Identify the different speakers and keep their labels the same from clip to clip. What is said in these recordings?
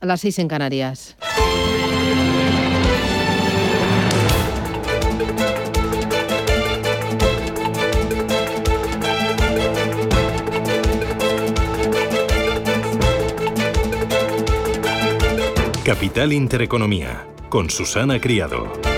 Speaker 1: A las 6 en Canarias.
Speaker 2: Capital Intereconomía, con Susana Criado.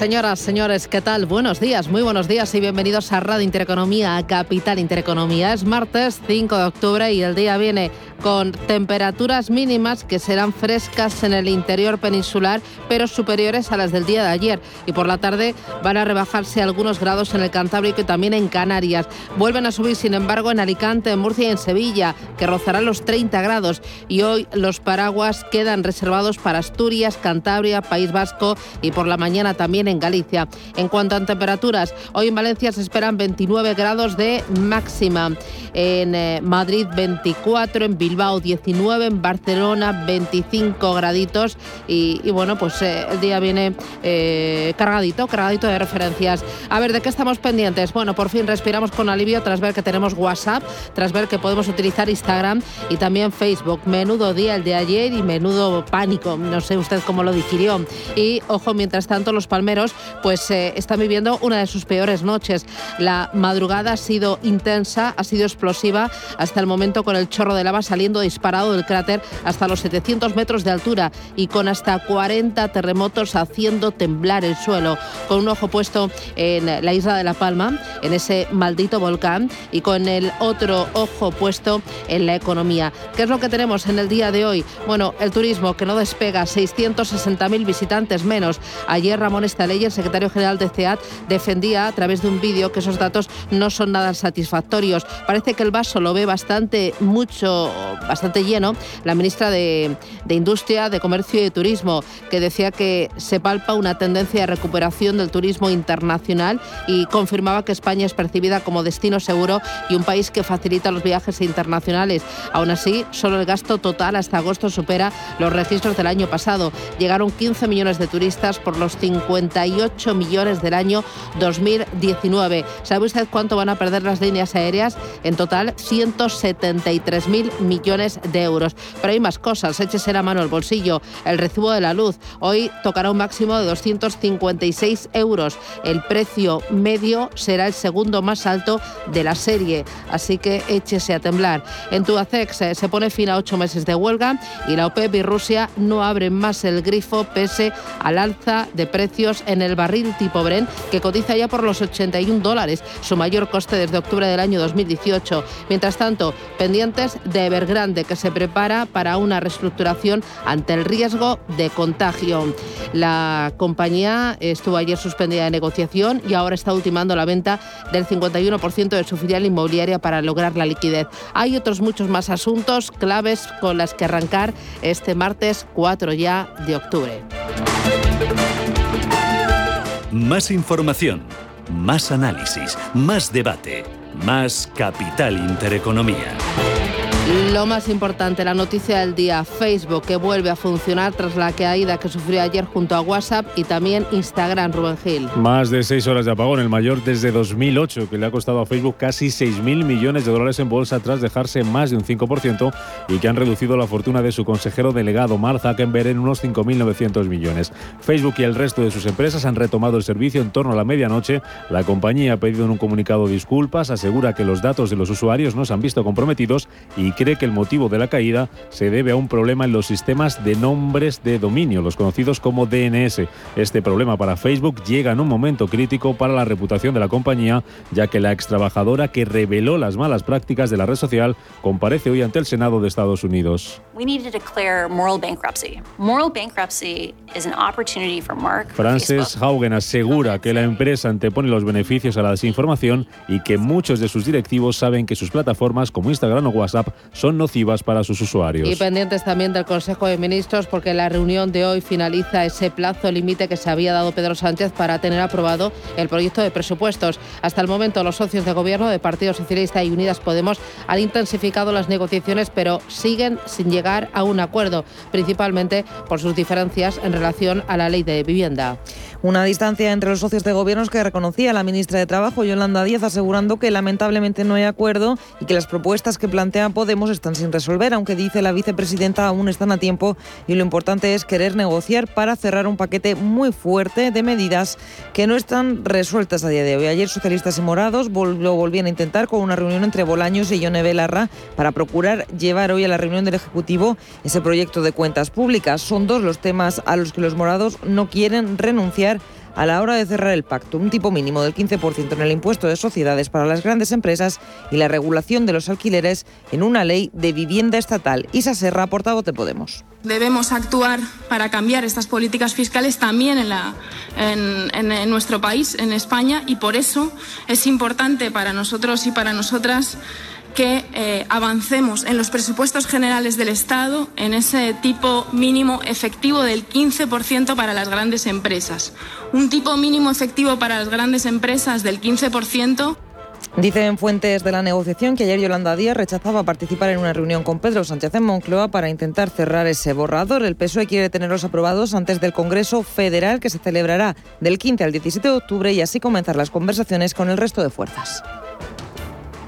Speaker 1: Señoras, señores, ¿qué tal? Buenos días, muy buenos días y bienvenidos a Radio Intereconomía, a Capital Intereconomía. Es martes 5 de octubre y el día viene con temperaturas mínimas que serán frescas en el interior peninsular, pero superiores a las del día de ayer. Y por la tarde van a rebajarse algunos grados en el Cantábrico y también en Canarias. Vuelven a subir, sin embargo, en Alicante, en Murcia y en Sevilla, que rozarán los 30 grados. Y hoy los paraguas quedan reservados para Asturias, Cantabria, País Vasco y por la mañana también en Galicia. En cuanto a temperaturas, hoy en Valencia se esperan 29 grados de máxima. En eh, Madrid 24, en 19, en Barcelona 25 graditos y, bueno, pues eh, el día viene eh, cargadito, cargadito de referencias. A ver, ¿de qué estamos pendientes? Bueno, por fin respiramos con alivio tras ver que tenemos WhatsApp, tras ver que podemos utilizar Instagram y también Facebook. Menudo día el de ayer y menudo pánico, no sé usted cómo lo digirió. Y ojo, mientras tanto los palmeros pues eh, están viviendo una de sus peores noches. La madrugada ha sido intensa, ha sido explosiva hasta el momento con el chorro de lava saliendo disparado del cráter hasta los 700 metros de altura y con hasta 40 terremotos haciendo temblar el suelo, con un ojo puesto en la isla de La Palma, en ese maldito volcán, y con el otro ojo puesto en la economía. ¿Qué es lo que tenemos en el día de hoy? Bueno, el turismo que no despega, 660.000 visitantes menos. Ayer Ramón Estaley, el secretario general de CEAT, defendía a través de un vídeo que esos datos no son nada satisfactorios. Parece que el vaso lo ve bastante mucho bastante lleno, la ministra de, Industria, de Comercio y de Turismo, que decía que se palpa una tendencia de recuperación del turismo internacional y confirmaba que España es percibida como destino seguro y un país que facilita los viajes internacionales. Aún así, solo el gasto total hasta agosto supera los registros del año pasado. Llegaron 15 millones de turistas por los 58 millones del año 2019. ¿Sabe usted cuánto van a perder las líneas aéreas? En total, 173.000 millones millones de euros. Pero hay más cosas, échese la mano al bolsillo. El recibo de la luz hoy tocará un máximo de 256 euros. El precio medio será el segundo más alto de la serie, así que échese a temblar. En Tubacex eh, se pone fin a ocho meses de huelga y la OPEP y Rusia no abren más el grifo pese al alza de precios en el barril tipo Brent que cotiza ya por los 81 dólares, su mayor coste desde octubre del año 2018. Mientras tanto, pendientes de Evergrande que se prepara para una reestructuración ante el riesgo de contagio. La compañía estuvo ayer suspendida de negociación y ahora está ultimando la venta del 51% de su filial inmobiliaria para lograr la liquidez. Hay otros muchos más asuntos claves con las que arrancar este martes 4 ya de octubre.
Speaker 2: Más información, más análisis, más debate, más capital intereconomía.
Speaker 1: Lo más importante, la noticia del día, Facebook que vuelve a funcionar tras la caída que sufrió ayer junto a WhatsApp y también Instagram, Rubén Gil.
Speaker 3: Más de seis horas de apagón, el mayor desde 2008, que le ha costado a Facebook casi 6.000 millones de dólares en bolsa tras dejarse más de un 5% y que han reducido la fortuna de su consejero delegado Mark Zuckerberg en unos 5.900 millones. Facebook y el resto de sus empresas han retomado el servicio en torno a la medianoche. La compañía ha pedido en un comunicado disculpas, asegura que los datos de los usuarios no se han visto comprometidos y cree que el motivo de la caída se debe a un problema en los sistemas de nombres de dominio, los conocidos como DNS. Este problema para Facebook llega en un momento crítico para la reputación de la compañía, ya que la ex trabajadora que reveló las malas prácticas de la red social comparece hoy ante el Senado de Estados Unidos. Frances Haugen asegura que la empresa antepone los beneficios a la desinformación y que muchos de sus directivos saben que sus plataformas como Instagram o WhatsApp son nocivas para sus usuarios.
Speaker 1: Y pendientes también del Consejo de Ministros porque la reunión de hoy finaliza ese plazo límite que se había dado Pedro Sánchez para tener aprobado el proyecto de presupuestos. Hasta el momento los socios de gobierno de Partido Socialista y Unidas Podemos han intensificado las negociaciones pero siguen sin llegar a un acuerdo, principalmente por sus diferencias en relación a la ley de vivienda.
Speaker 4: Una distancia entre los socios de gobierno que reconocía la ministra de Trabajo, Yolanda Díaz, asegurando que lamentablemente no hay acuerdo y que las propuestas que plantea Podemos están sin resolver, aunque dice la vicepresidenta aún están a tiempo y lo importante es querer negociar para cerrar un paquete muy fuerte de medidas que no están resueltas a día de hoy. Ayer socialistas y morados lo volvían a intentar con una reunión entre Bolaños y Yone Belarra para procurar llevar hoy a la reunión del Ejecutivo ese proyecto de cuentas públicas. Son dos los temas a los que los morados no quieren renunciar a la hora de cerrar el pacto, un tipo mínimo del 15% en el impuesto de sociedades para las grandes empresas y la regulación de los alquileres en una ley de vivienda estatal. Isa Serra, portavoz de Podemos.
Speaker 5: Debemos actuar para cambiar estas políticas fiscales también en, en, nuestro país, en España, y por eso es importante para nosotros y para nosotras que eh, avancemos en los presupuestos generales del Estado en ese tipo mínimo efectivo del 15% para las grandes empresas. Un tipo mínimo efectivo para las grandes empresas del 15%.
Speaker 4: Dicen fuentes de la negociación que ayer Yolanda Díaz rechazaba participar en una reunión con Pedro Sánchez en Moncloa para intentar cerrar ese borrador. El PSOE quiere tenerlos aprobados antes del Congreso Federal que se celebrará del 15 al 17 de octubre y así comenzar las conversaciones con el resto de fuerzas.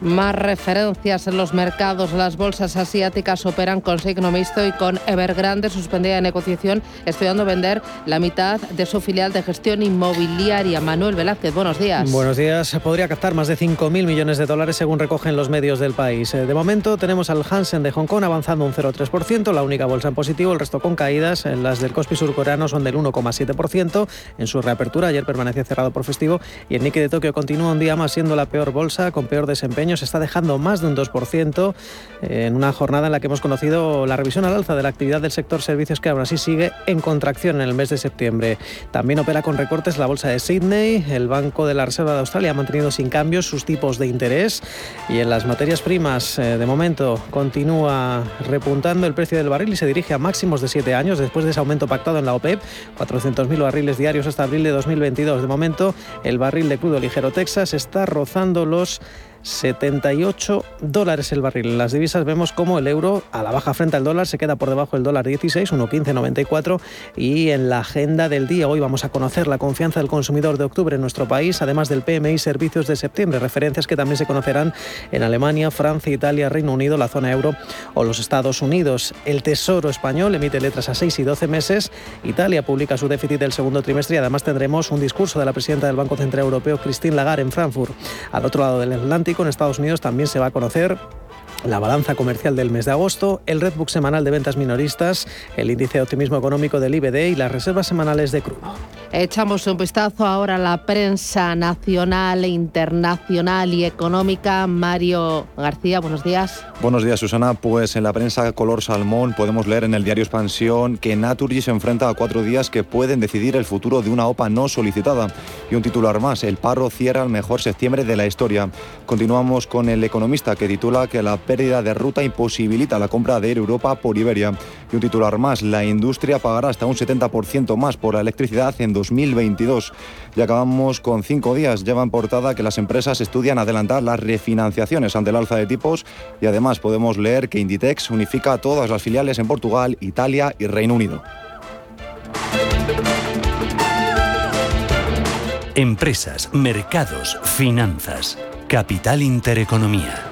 Speaker 1: Más referencias en los mercados. Las bolsas asiáticas operan con signo mixto y con Evergrande suspendida de negociación, estudiando vender la mitad de su filial de gestión inmobiliaria. Manuel Velázquez, buenos días.
Speaker 6: Buenos días. Podría captar más de 5.000 millones de dólares según recogen los medios del país. Eh, de momento tenemos al Hansen de Hong Kong avanzando un 0,3%, la única bolsa en positivo, el resto con caídas. Las del Kospi surcoreano son del 1,7% en su reapertura. Ayer permanecía cerrado por festivo y el Nikkei de Tokio continúa un día más siendo la peor bolsa con peor desempeño se está dejando más de un 2% en una jornada en la que hemos conocido la revisión al alza de la actividad del sector servicios que aún así sigue en contracción en el mes de septiembre. También opera con recortes la bolsa de Sydney, el Banco de la Reserva de Australia ha mantenido sin cambios sus tipos de interés y en las materias primas eh, de momento continúa repuntando el precio del barril y se dirige a máximos de 7 años después de ese aumento pactado en la OPEP, 400.000 barriles diarios hasta abril de 2022. De momento el barril de crudo ligero Texas está rozando los 78 dólares el barril. En las divisas vemos como el euro a la baja frente al dólar se queda por debajo del dólar 16, 1,1594 y en la agenda del día hoy vamos a conocer la confianza del consumidor de octubre en nuestro país, además del PMI servicios de septiembre, referencias que también se conocerán en Alemania, Francia, Italia, Reino Unido, la zona euro o los Estados Unidos. El Tesoro español emite letras a 6 y 12 meses, Italia publica su déficit del segundo trimestre y además tendremos un discurso de la presidenta del Banco Central Europeo, Christine Lagarde, en Frankfurt. Al otro lado del Atlántico, con Estados Unidos también se va a conocer la balanza comercial del mes de agosto, el Redbook semanal de ventas minoristas, el índice de optimismo económico del IBD y las reservas semanales de crudo.
Speaker 1: Echamos un vistazo ahora a la prensa nacional, internacional y económica. Mario García, buenos días.
Speaker 7: Buenos días, Susana. Pues en la prensa color salmón podemos leer en el diario Expansión que Naturgy se enfrenta a cuatro días que pueden decidir el futuro de una OPA no solicitada. Y un titular más, el paro cierra el mejor septiembre de la historia. Continuamos con el economista que titula que la pérdida de ruta imposibilita la compra de Air Europa por Iberia. Y un titular más, la industria pagará hasta un 70% más por la electricidad en 2022. Y acabamos con cinco días. Lleva en portada que las empresas estudian adelantar las refinanciaciones ante el alza de tipos y además podemos leer que Inditex unifica todas las filiales en Portugal, Italia y Reino Unido.
Speaker 2: Empresas, mercados, finanzas. Capital Intereconomía.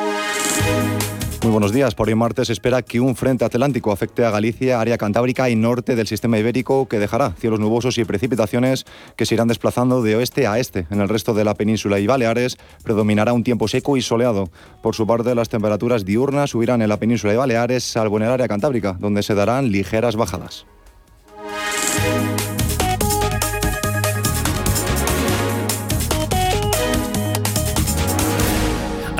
Speaker 7: Buenos días. Por hoy martes espera que un frente atlántico afecte a Galicia, área cantábrica y norte del sistema ibérico, que dejará cielos nubosos y precipitaciones que se irán desplazando de oeste a este. En el resto de la península y Baleares predominará un tiempo seco y soleado. Por su parte, las temperaturas diurnas subirán en la península y Baleares, salvo en el área cantábrica, donde se darán ligeras bajadas.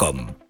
Speaker 8: welcome.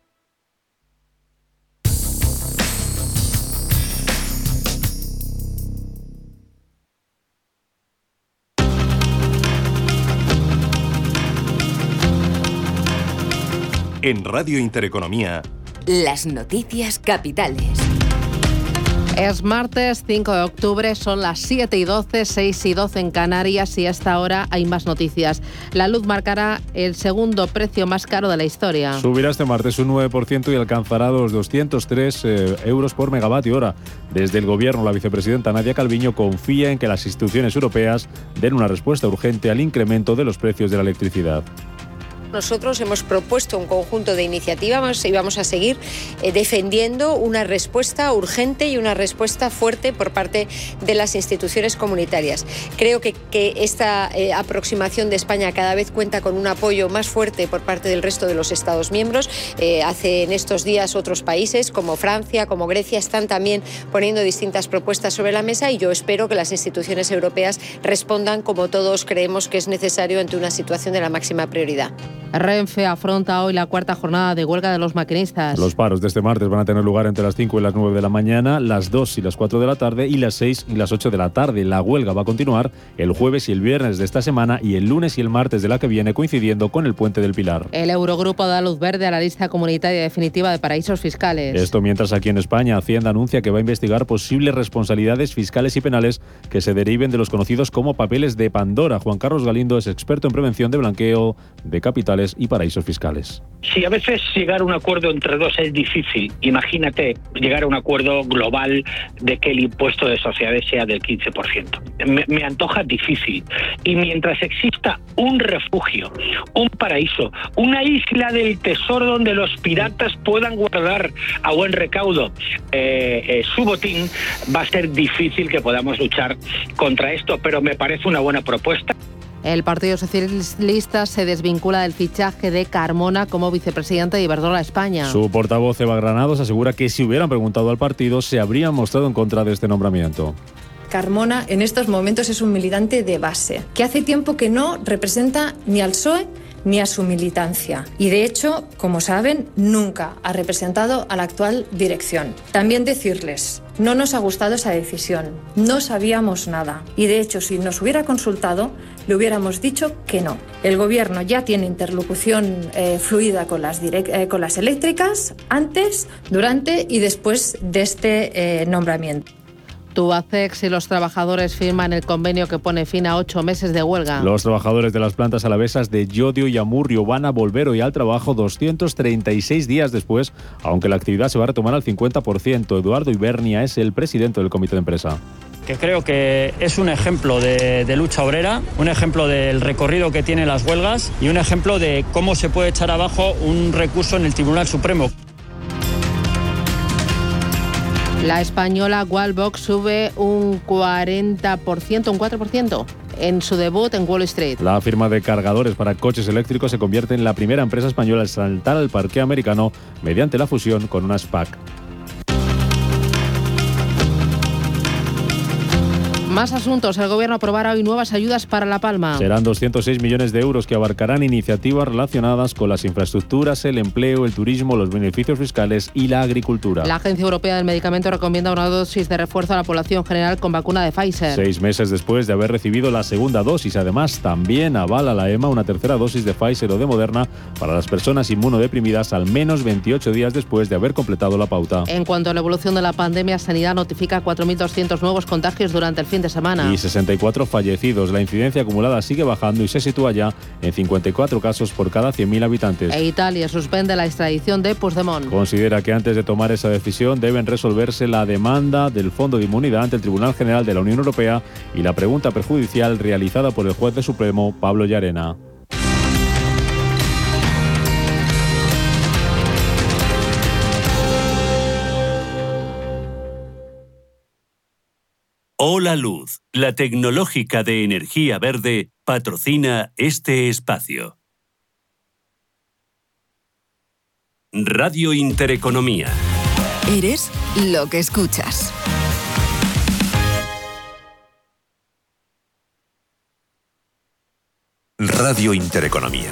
Speaker 8: En Radio Intereconomía.
Speaker 9: Las noticias capitales.
Speaker 1: Es martes 5 de octubre, son las 7 y 12, 6 y 12 en Canarias y a esta hora hay más noticias. La luz marcará el segundo precio más caro de la historia.
Speaker 3: Subirá este martes un 9% y alcanzará los 203 eh, euros por megavatio hora. Desde el Gobierno, la vicepresidenta Nadia Calviño confía en que las instituciones europeas den una respuesta urgente al incremento de los precios de la electricidad.
Speaker 10: Nosotros hemos propuesto un conjunto de iniciativas y vamos a seguir eh, defendiendo una respuesta urgente y una respuesta fuerte por parte de las instituciones comunitarias. Creo que, esta eh, aproximación de España cada vez cuenta con un apoyo más fuerte por parte del resto de los Estados miembros. Eh, hace en estos días otros países como Francia, como Grecia, están también poniendo distintas propuestas sobre la mesa y yo espero que las instituciones europeas respondan como todos creemos que es necesario ante una situación de la máxima prioridad.
Speaker 1: Renfe afronta hoy la cuarta jornada de huelga de los maquinistas.
Speaker 3: Los paros de este martes van a tener lugar entre las 5 y las 9 de la mañana, las 2 y las 4 de la tarde y las 6 y las 8 de la tarde. La huelga va a continuar el jueves y el viernes de esta semana y el lunes y el martes de la que viene coincidiendo con el puente del Pilar.
Speaker 1: El Eurogrupo da luz verde a la lista comunitaria definitiva de paraísos fiscales.
Speaker 3: Esto mientras aquí en España Hacienda anuncia que va a investigar posibles responsabilidades fiscales y penales que se deriven de los conocidos como papeles de Pandora. Juan Carlos Galindo es experto en prevención de blanqueo de capitales y paraísos fiscales.
Speaker 11: Si a veces llegar a un acuerdo entre dos es difícil, imagínate llegar a un acuerdo global de que el impuesto de sociedades sea del 15%. Me, me antoja difícil. Y mientras exista un refugio, un paraíso, una isla del tesoro donde los piratas puedan guardar a buen recaudo eh, eh, su botín, va a ser difícil que podamos luchar contra esto, pero me parece una buena propuesta.
Speaker 1: El Partido Socialista se desvincula del fichaje de Carmona como vicepresidente de Iberdrola España.
Speaker 3: Su portavoz Eva Granados asegura que si hubieran preguntado al partido se habrían mostrado en contra de este nombramiento.
Speaker 12: Carmona en estos momentos es un militante de base, que hace tiempo que no representa ni al PSOE ni a su militancia. Y de hecho, como saben, nunca ha representado a la actual dirección. También decirles, no nos ha gustado esa decisión, no sabíamos nada. Y de hecho, si nos hubiera consultado, le hubiéramos dicho que no. El Gobierno ya tiene interlocución eh, fluida con las, eh, con las eléctricas antes, durante y después de este eh, nombramiento.
Speaker 1: Tubacex y los trabajadores firman el convenio que pone fin a ocho meses de huelga.
Speaker 3: Los trabajadores de las plantas alavesas de Yodio y Amurrio van a volver hoy al trabajo 236 días después, aunque la actividad se va a retomar al 50%. Eduardo Ibernia es el presidente del comité de empresa
Speaker 13: que creo que es un ejemplo de, de, lucha obrera, un ejemplo del recorrido que tienen las huelgas y un ejemplo de cómo se puede echar abajo un recurso en el Tribunal Supremo.
Speaker 1: La española Wallbox sube un 40%, un 4% en su debut en Wall Street.
Speaker 3: La firma de cargadores para coches eléctricos se convierte en la primera empresa española en saltar al parque americano mediante la fusión con una SPAC.
Speaker 1: Más asuntos. El Gobierno aprobará hoy nuevas ayudas para La Palma.
Speaker 3: Serán 206 millones de euros que abarcarán iniciativas relacionadas con las infraestructuras, el empleo, el turismo, los beneficios fiscales y la agricultura.
Speaker 1: La Agencia Europea del Medicamento recomienda una dosis de refuerzo a la población general con vacuna de Pfizer.
Speaker 3: Seis meses después de haber recibido la segunda dosis. Además, también avala la EMA una tercera dosis de Pfizer o de Moderna para las personas inmunodeprimidas al menos 28 días después de haber completado la pauta.
Speaker 1: En cuanto a la evolución de la pandemia, Sanidad notifica 4.200 nuevos contagios durante el fin de semana.
Speaker 3: Y 64 fallecidos. La incidencia acumulada sigue bajando y se sitúa ya en 54 casos por cada 100.000 habitantes.
Speaker 1: E Italia suspende la extradición de Puigdemont.
Speaker 3: Considera que antes de tomar esa decisión deben resolverse la demanda del Fondo de Inmunidad ante el Tribunal General de la Unión Europea y la pregunta perjudicial realizada por el juez de Supremo, Pablo Llarena.
Speaker 2: Hola Luz, la tecnológica de energía verde, patrocina este espacio. Radio Intereconomía.
Speaker 14: Eres lo que escuchas.
Speaker 2: Radio Intereconomía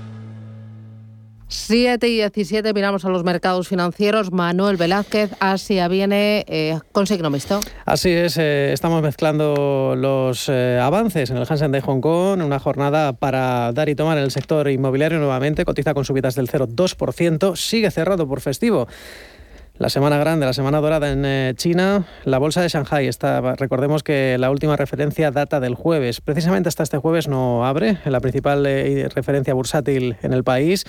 Speaker 1: 7 y 17 miramos a los mercados financieros. Manuel Velázquez, Asia viene eh, con signo mixto.
Speaker 6: Así es, eh, estamos mezclando los eh, avances en el Hansen de Hong Kong, una jornada para dar y tomar en el sector inmobiliario nuevamente, cotiza con subidas del 0,2%, sigue cerrado por festivo. La semana grande, la semana dorada en eh, China, la bolsa de Shanghai está, recordemos que la última referencia data del jueves. Precisamente hasta este jueves no abre, la principal referencia bursátil en el país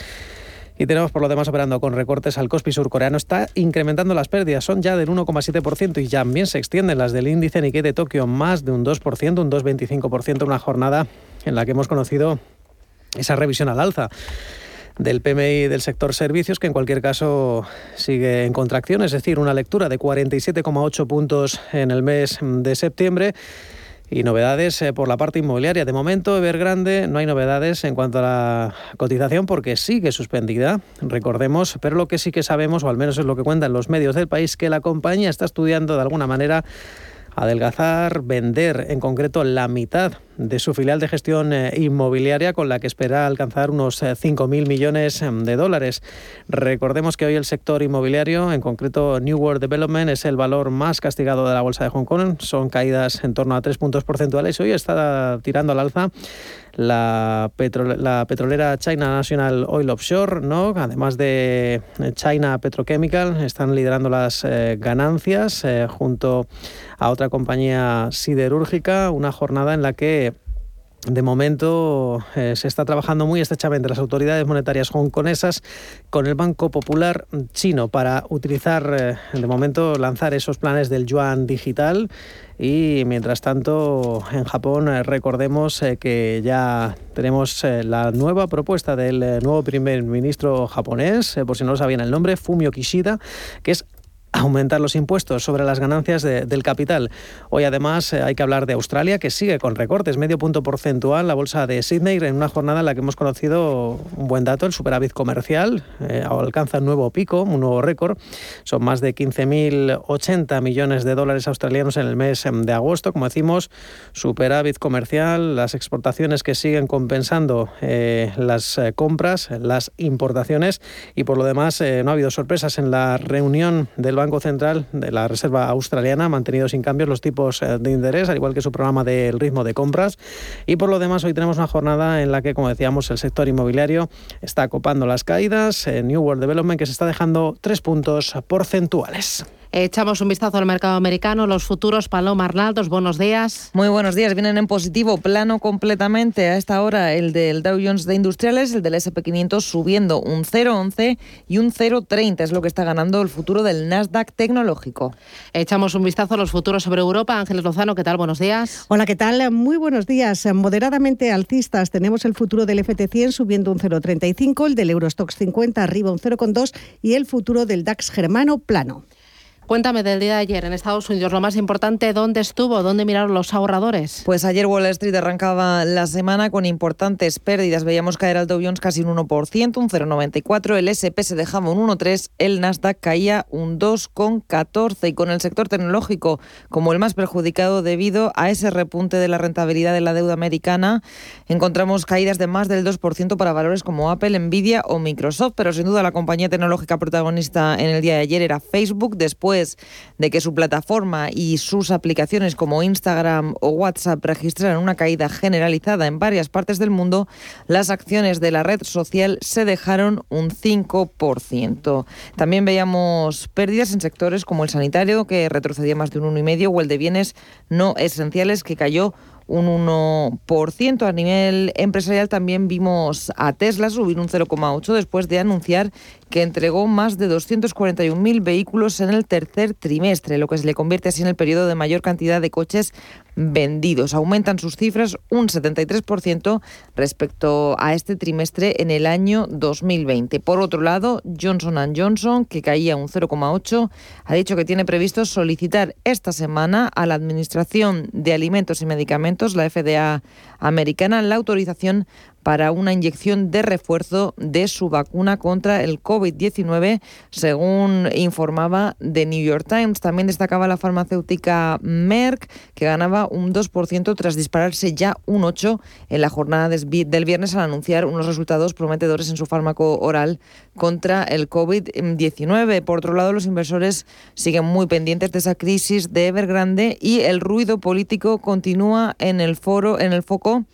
Speaker 6: y tenemos por lo demás operando con recortes al Kospi surcoreano. Está incrementando las pérdidas, son ya del 1,7% y también se extienden las del índice Nikkei de Tokio, más de un 2%, un 2,25%, una jornada en la que hemos conocido esa revisión al alza del PMI del sector servicios, que en cualquier caso sigue en contracción, es decir, una lectura de 47,8 puntos en el mes de septiembre y novedades eh, por la parte inmobiliaria. De momento, Evergrande no hay novedades en cuanto a la cotización porque sigue suspendida, recordemos, pero lo que sí que sabemos, o al menos es lo que cuentan los medios del país, que la compañía está estudiando de alguna manera adelgazar, vender en concreto la mitad de su filial de gestión eh, inmobiliaria con la que espera alcanzar unos 5.000 eh, millones em, de dólares. Recordemos que hoy el sector inmobiliario, en concreto New World Development, es el valor más castigado de la bolsa de Hong Kong. Son caídas en torno a 3 puntos porcentuales. Hoy está tirando al alza la, la petrolera China National Oil Offshore, ¿no? además de China Petrochemical, están liderando las eh, ganancias junto a otra compañía siderúrgica. Una jornada en la que de momento eh, se está trabajando muy estrechamente las autoridades monetarias hongkonesas con el Banco Popular chino para utilizar, eh, de momento, lanzar esos planes del yuan digital. Y mientras tanto, en Japón, eh, recordemos que ya tenemos la nueva propuesta del nuevo primer ministro japonés, por si no lo sabían el nombre, Fumio Kishida, que es aumentar los impuestos sobre las ganancias del capital. Hoy además eh, hay que hablar de Australia, que sigue con recortes, medio punto porcentual, la bolsa de Sydney, en una jornada en la que hemos conocido un buen dato, el superávit comercial, eh, alcanza un nuevo pico, un nuevo récord. Son más de 15.080 millones de dólares australianos en el mes em, de agosto. Como decimos, superávit comercial, las exportaciones que siguen compensando eh, las compras, las importaciones y por lo demás no ha habido sorpresas en la reunión del Banco Central de la Reserva Australiana ha mantenido sin cambios los tipos eh, de interés, al igual que su programa del ritmo de compras. Y por lo demás, hoy tenemos una jornada en la que, como decíamos, el sector inmobiliario está copando las caídas. En New World Development, que se está dejando tres puntos porcentuales.
Speaker 1: Echamos un vistazo al mercado americano, los futuros. Paloma Arnaldos, buenos días.
Speaker 4: Muy buenos días, vienen en positivo, plano completamente. A esta hora el del Dow Jones de Industriales, el del SP500 subiendo un 0,11 y un 0,30 es lo que está ganando el futuro del Nasdaq tecnológico.
Speaker 1: Echamos un vistazo a los futuros sobre Europa. Ángeles Lozano, ¿qué tal? Buenos días.
Speaker 15: Hola, ¿qué tal? Muy buenos días. Moderadamente alcistas tenemos el futuro del FT100 subiendo un 0,35, el del Eurostox 50 arriba un 0,2 y el futuro del DAX germano plano.
Speaker 1: Cuéntame del día de ayer en Estados Unidos, lo más importante, ¿dónde estuvo? ¿Dónde miraron los ahorradores?
Speaker 4: Pues ayer Wall Street arrancaba la semana con importantes pérdidas. Veíamos caer al Dow Jones casi un 1%, un 0,94. El SP se dejaba un 1,3. El Nasdaq caía un 2,14. Y con el sector tecnológico como el más perjudicado debido a ese repunte de la rentabilidad de la deuda americana, encontramos caídas de más del 2% para valores como Apple, Nvidia o Microsoft. Pero sin duda la compañía tecnológica protagonista en el día de ayer era Facebook. Después de que su plataforma y sus aplicaciones como Instagram o WhatsApp registraran una caída generalizada en varias partes del mundo, las acciones de la red social se dejaron un 5%. También veíamos pérdidas en sectores como el sanitario, que retrocedía más de un 1,5%, o el de bienes no esenciales, que cayó un 1%. A nivel empresarial también vimos a Tesla subir un 0,8% después de anunciar que entregó más de 241.000 vehículos en el tercer trimestre, lo que se le convierte así en el periodo de mayor cantidad de coches vendidos. Aumentan sus cifras un 73% respecto a este trimestre en el año 2020. Por otro lado, Johnson Johnson, que caía un 0,8, ha dicho que tiene previsto solicitar esta semana a la Administración de Alimentos y Medicamentos, la FDA americana, la autorización para una inyección de refuerzo de su vacuna contra el COVID-19, según informaba The New York Times. También destacaba la farmacéutica Merck, que ganaba un 2% tras dispararse ya un 8% en la jornada del viernes al anunciar unos resultados prometedores en su fármaco oral contra el COVID-19. Por otro lado, los inversores siguen muy pendientes de esa crisis de Evergrande y el ruido político continúa en el foro, en el foco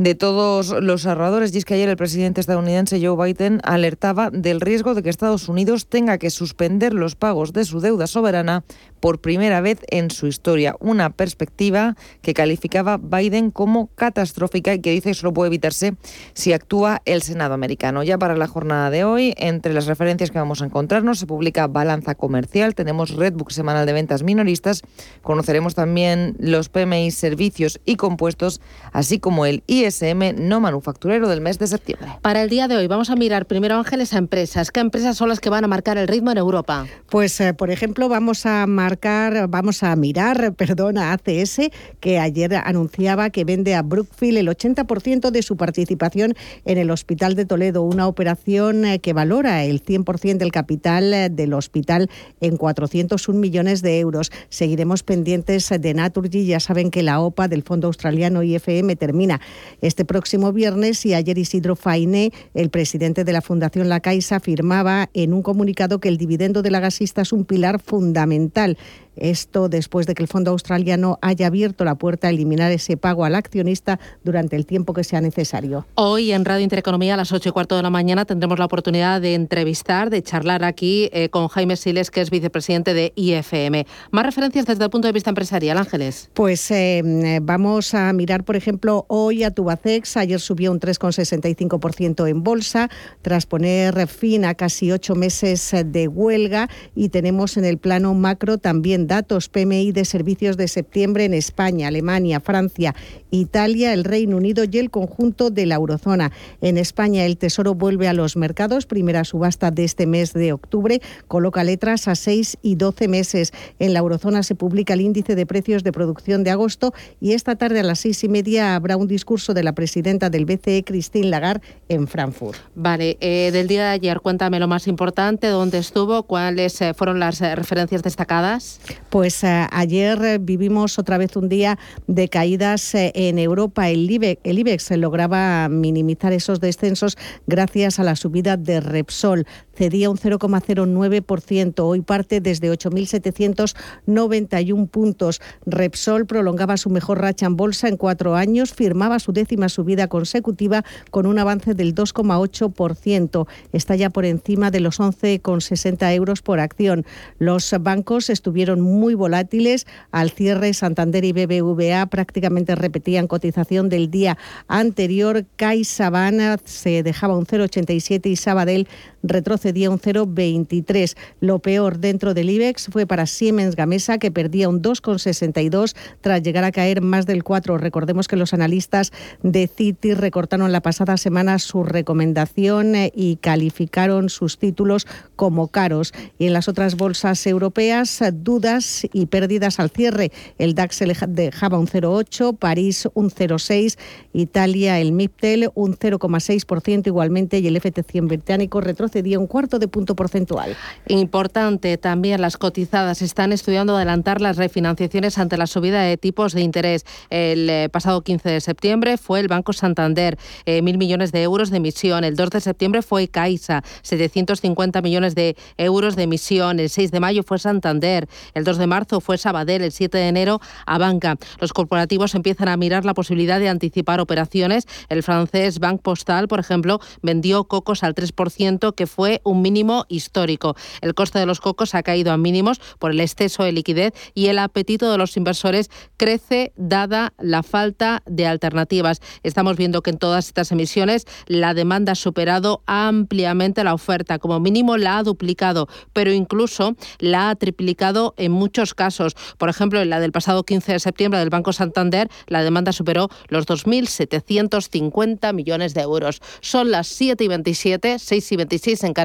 Speaker 4: de todos los ahorradores. Y es que ayer el presidente estadounidense Joe Biden alertaba del riesgo de que Estados Unidos tenga que suspender los pagos de su deuda soberana por primera vez en su historia. Una perspectiva que calificaba Biden como catastrófica y que dice que solo puede evitarse si actúa el Senado americano. Ya para la jornada de hoy, entre las referencias que vamos a encontrarnos, se publica balanza comercial, tenemos Redbook semanal de ventas minoristas, conoceremos también los PMI servicios y compuestos, así como el ISM no manufacturero del mes de septiembre.
Speaker 1: Para el día de hoy vamos a mirar primero, Ángeles, a empresas. ¿Qué empresas son las que van a marcar el ritmo en Europa?
Speaker 15: Pues, eh, por ejemplo, vamos a marcar vamos a mirar, perdón, a ACS, que ayer anunciaba que vende a Brookfield el 80% de su participación en el Hospital de Toledo, una operación eh, que valora el 100% del capital eh, del hospital en 401 millones de euros. Seguiremos pendientes de Naturgy, ya saben que la OPA del Fondo Australiano IFM termina este próximo viernes y ayer Isidro Fainé, el presidente de la Fundación La Caixa, afirmaba en un comunicado que el dividendo de la gasista es un pilar fundamental esto después de que el fondo australiano haya abierto la puerta a eliminar ese pago al accionista durante el tiempo que sea necesario.
Speaker 1: Hoy en Radio Intereconomía a las 8 y cuarto de la mañana tendremos la oportunidad de entrevistar, de charlar aquí eh, con Jaime Siles, que es vicepresidente de IFM. Más referencias desde el punto de vista empresarial, Ángeles.
Speaker 15: Pues eh, vamos a mirar, por ejemplo, hoy a tu Tubacex ayer subió un 3,65% en bolsa tras poner fin a casi ocho meses de huelga y tenemos en el plano macro también datos PMI de servicios de septiembre en España, Alemania, Francia, Italia, el Reino Unido y el conjunto de la eurozona. En España el Tesoro vuelve a los mercados, primera subasta de este mes de octubre, coloca letras a seis y doce meses. En la eurozona se publica el índice de precios de producción de agosto y esta tarde a las seis y media habrá un discurso de la presidenta del BCE, Christine Lagarde, en Frankfurt.
Speaker 1: Vale, eh, del día de ayer cuéntame lo más importante, dónde estuvo, cuáles eh, fueron las eh, referencias destacadas.
Speaker 15: Pues ayer vivimos otra vez un día de caídas en Europa. El IBEX, el IBEX lograba minimizar esos descensos gracias a la subida de Repsol cedía un 0,09%. Hoy parte desde 8.791 puntos. Repsol prolongaba su mejor racha en bolsa en cuatro años, firmaba su décima subida consecutiva con un avance del 2,8%. Está ya por encima de los 11,60 euros por acción. Los bancos estuvieron muy volátiles. Al cierre, Santander y BBVA prácticamente repetían cotización del día anterior. CaixaBank se dejaba un 0,87 y Sabadell retrocedía un 0,23. Lo peor dentro del IBEX fue para Siemens Gamesa, que perdía un 2,62 tras llegar a caer más del 4. Recordemos que los analistas de Citi recortaron la pasada semana su recomendación eh, y calificaron sus títulos como caros. Y en las otras bolsas europeas, dudas y pérdidas al cierre. El DAX se dejaba un 0,8, París un 0,6, Italia el MIPTEL un 0,6% igualmente y el FT100 británico retrocedió cedía un cuarto de punto porcentual.
Speaker 1: Importante también, las cotizadas están estudiando adelantar las refinanciaciones ante la subida de tipos de interés. El eh, pasado 15 de septiembre fue el Banco Santander, eh, mil millones de euros de emisión. El 2 de septiembre fue Caixa, 750 millones de euros de emisión. El 6 de mayo fue Santander. El 2 de marzo fue Sabadell. El 7 de enero Abanca. Los corporativos empiezan a mirar la posibilidad de anticipar operaciones. El francés Banque Postal, por ejemplo, vendió cocos al 3% que fue un mínimo histórico. El coste de los cocos ha caído a mínimos por el exceso de liquidez y el apetito de los inversores crece dada la falta de alternativas. Estamos viendo que en todas estas emisiones la demanda ha superado ampliamente la oferta, como mínimo la ha duplicado, pero incluso la ha triplicado en muchos casos. Por ejemplo, en la del pasado 15 de septiembre del Banco Santander, la demanda superó los 2.750 millones de euros. Son las 7 y 27, 6 y 27 en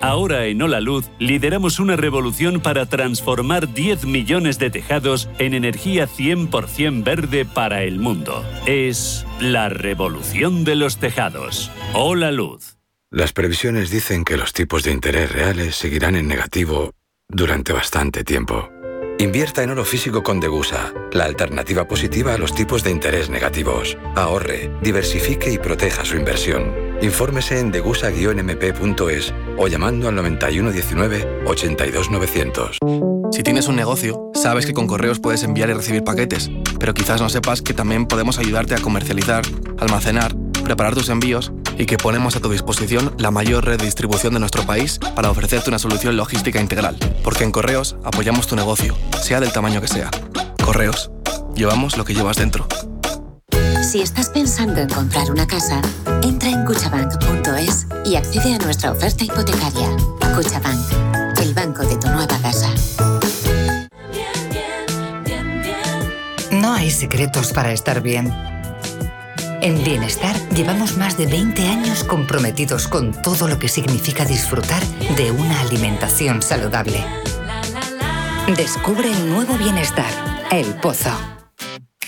Speaker 2: Ahora en Hola Luz lideramos una revolución para transformar 10 millones de tejados en energía 100% verde para el mundo. Es la revolución de los tejados. Hola Luz.
Speaker 16: Las previsiones dicen que los tipos de interés reales seguirán en negativo durante bastante tiempo. Invierta en oro físico con Degusa, la alternativa positiva a los tipos de interés negativos. Ahorre, diversifique y proteja su inversión. Infórmese en degusa-mp.es o llamando al 9119 82900.
Speaker 17: Si tienes un negocio, sabes que con correos puedes enviar y recibir paquetes, pero quizás no sepas que también podemos ayudarte a comercializar, almacenar, preparar tus envíos y que ponemos a tu disposición la mayor red de distribución de nuestro país para ofrecerte una solución logística integral. Porque en correos apoyamos tu negocio, sea del tamaño que sea. Correos, llevamos lo que llevas dentro.
Speaker 18: Si estás pensando en comprar una casa, entra en cuchabank.es y accede a nuestra oferta hipotecaria. Cuchabank, el banco de tu nueva casa.
Speaker 19: No hay secretos para estar bien. En Bienestar llevamos más de 20 años comprometidos con todo lo que significa disfrutar de una alimentación saludable. Descubre el nuevo bienestar, el pozo.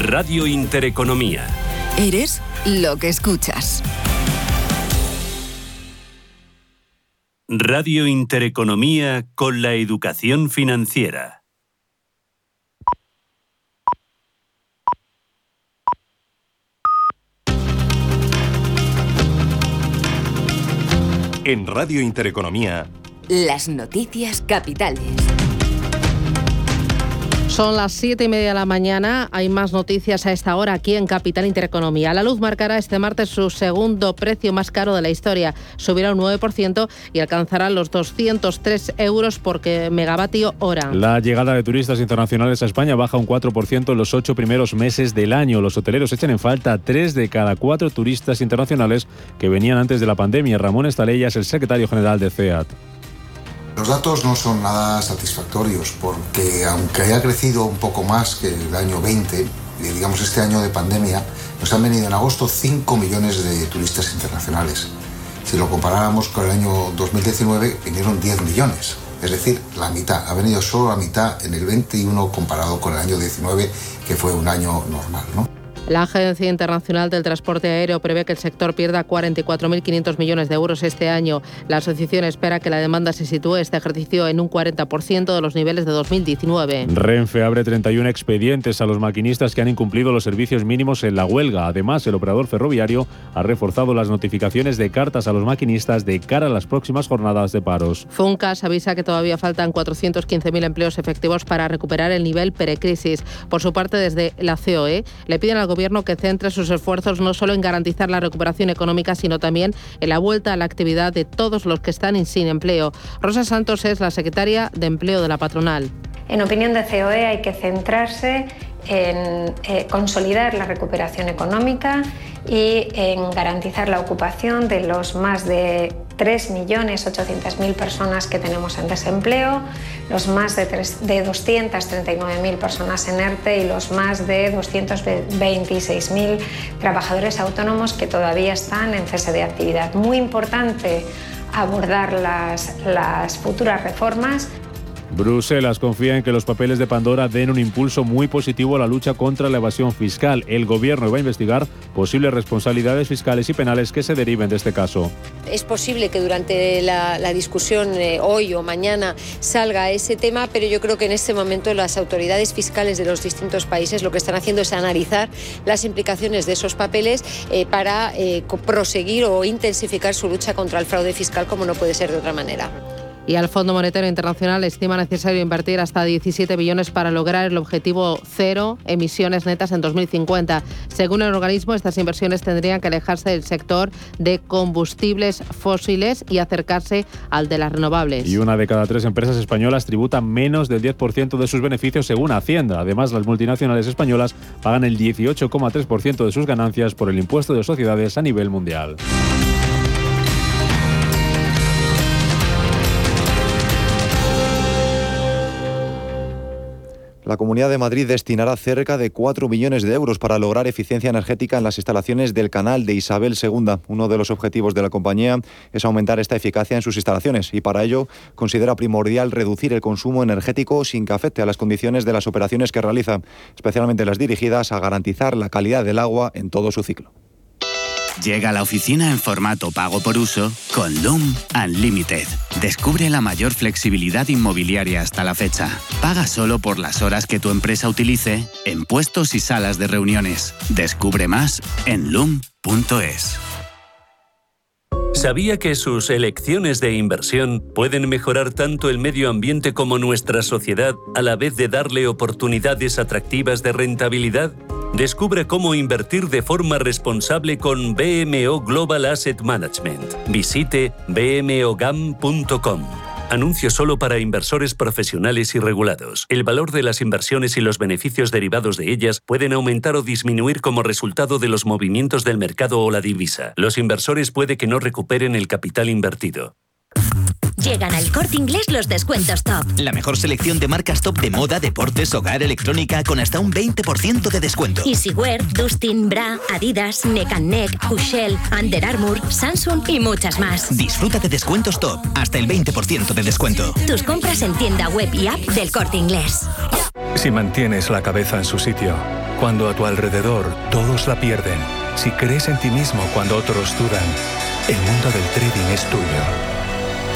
Speaker 2: Radio Intereconomía.
Speaker 14: Eres lo que escuchas.
Speaker 2: Radio Intereconomía con la educación financiera.
Speaker 8: En Radio Intereconomía.
Speaker 14: Las noticias capitales.
Speaker 1: Son las siete y media de la mañana. Hay más noticias a esta hora aquí en Capital Intereconomía. La luz marcará este martes su segundo precio más caro de la historia. Subirá un 9% y alcanzará los 203 euros por megavatio hora.
Speaker 3: La llegada de turistas internacionales a España baja un 4% en los ocho primeros meses del año. Los hoteleros echan en falta tres de cada cuatro turistas internacionales que venían antes de la pandemia. Ramón Estalella es el secretario general de CEAT.
Speaker 20: Los datos no son nada satisfactorios porque aunque haya crecido un poco más que el año 20, digamos este año de pandemia, nos han venido en agosto 5 millones de turistas internacionales. Si lo comparáramos con el año 2019, vinieron 10 millones. Es decir, la mitad. Ha venido solo la mitad en el 21 comparado con el año 19, que fue un año normal. ¿no?
Speaker 1: La Agencia Internacional del Transporte Aéreo prevé que el sector pierda 44.500 millones de euros este año. La asociación espera que la demanda se sitúe este ejercicio en un 40% de los niveles de 2019.
Speaker 3: Renfe abre 31 expedientes a los maquinistas que han incumplido los servicios mínimos en la huelga. Además, el operador ferroviario ha reforzado las notificaciones de cartas a los maquinistas de cara a las próximas jornadas de paros.
Speaker 1: Funcas avisa que todavía faltan 415.000 empleos efectivos para recuperar el nivel precrisis. Por su parte, desde la COE le piden al gobierno gobierno que centre sus esfuerzos no solo en garantizar la recuperación económica, sino también en la vuelta a la actividad de todos los que están sin empleo. Rosa Santos es la secretaria de Empleo de la patronal.
Speaker 21: En opinión de COE hay que centrarse en eh, consolidar la recuperación económica y en garantizar la ocupación de los más de 3.800.000 personas que tenemos en desempleo, los más de, de 239.000 personas en ERTE y los más de 226.000 trabajadores autónomos que todavía están en cese de actividad. Muy importante abordar las, las futuras reformas
Speaker 3: Bruselas confía en que los papeles de Pandora den un impulso muy positivo a la lucha contra la evasión fiscal. El gobierno va a investigar posibles responsabilidades fiscales y penales que se deriven de este caso.
Speaker 10: Es posible que durante la, discusión eh, hoy o mañana salga ese tema, pero yo creo que en este momento las autoridades fiscales de los distintos países lo que están haciendo es analizar las implicaciones de esos papeles eh, para eh, proseguir o intensificar su lucha contra el fraude fiscal como no puede ser de otra manera
Speaker 1: y al Fondo Monetario Internacional estima necesario invertir hasta 17 billones para lograr el objetivo cero emisiones netas en 2050. Según el organismo, estas inversiones tendrían que alejarse del sector de combustibles fósiles y acercarse al de las renovables.
Speaker 3: Y una de cada tres empresas españolas tributan menos del 10% de sus beneficios según Hacienda. Además, las multinacionales españolas pagan el 18,3% de sus ganancias por el impuesto de sociedades a nivel mundial.
Speaker 7: La Comunidad de Madrid destinará cerca de 4 millones de euros para lograr eficiencia energética en las instalaciones del canal de Isabel II. Uno de los objetivos de la compañía es aumentar esta eficacia en sus instalaciones y para ello considera primordial reducir el consumo energético sin que afecte a las condiciones de las operaciones que realiza, especialmente las dirigidas a garantizar la calidad del agua en todo su ciclo.
Speaker 22: Llega a la oficina en formato pago por uso con Loom Unlimited. Descubre la mayor flexibilidad inmobiliaria hasta la fecha. Paga solo por las horas que tu empresa utilice en puestos y salas de reuniones. Descubre más en loom.es.
Speaker 2: ¿Sabía que sus elecciones de inversión pueden mejorar tanto el medio ambiente como nuestra sociedad a la vez de darle oportunidades atractivas de rentabilidad? Descubre cómo invertir de forma responsable con BMO Global Asset Management. Visite bmogam.com. Anuncio solo para inversores profesionales y regulados. El valor de las inversiones y los beneficios derivados de ellas pueden aumentar o disminuir como resultado de los movimientos del mercado o la divisa. Los inversores puede que no recuperen el capital invertido.
Speaker 23: Llegan al corte inglés los descuentos top.
Speaker 24: La mejor selección de marcas top de moda, deportes, hogar, electrónica con hasta un 20% de descuento.
Speaker 23: Easywear, Dustin, Bra, Adidas, Neck Neck, Hushell, Under Armour, Samsung y muchas más.
Speaker 24: Disfruta de descuentos top, hasta el 20% de descuento.
Speaker 23: Tus compras en tienda web y app del corte inglés.
Speaker 25: Si mantienes la cabeza en su sitio, cuando a tu alrededor todos la pierden, si crees en ti mismo cuando otros dudan, el mundo del trading es tuyo.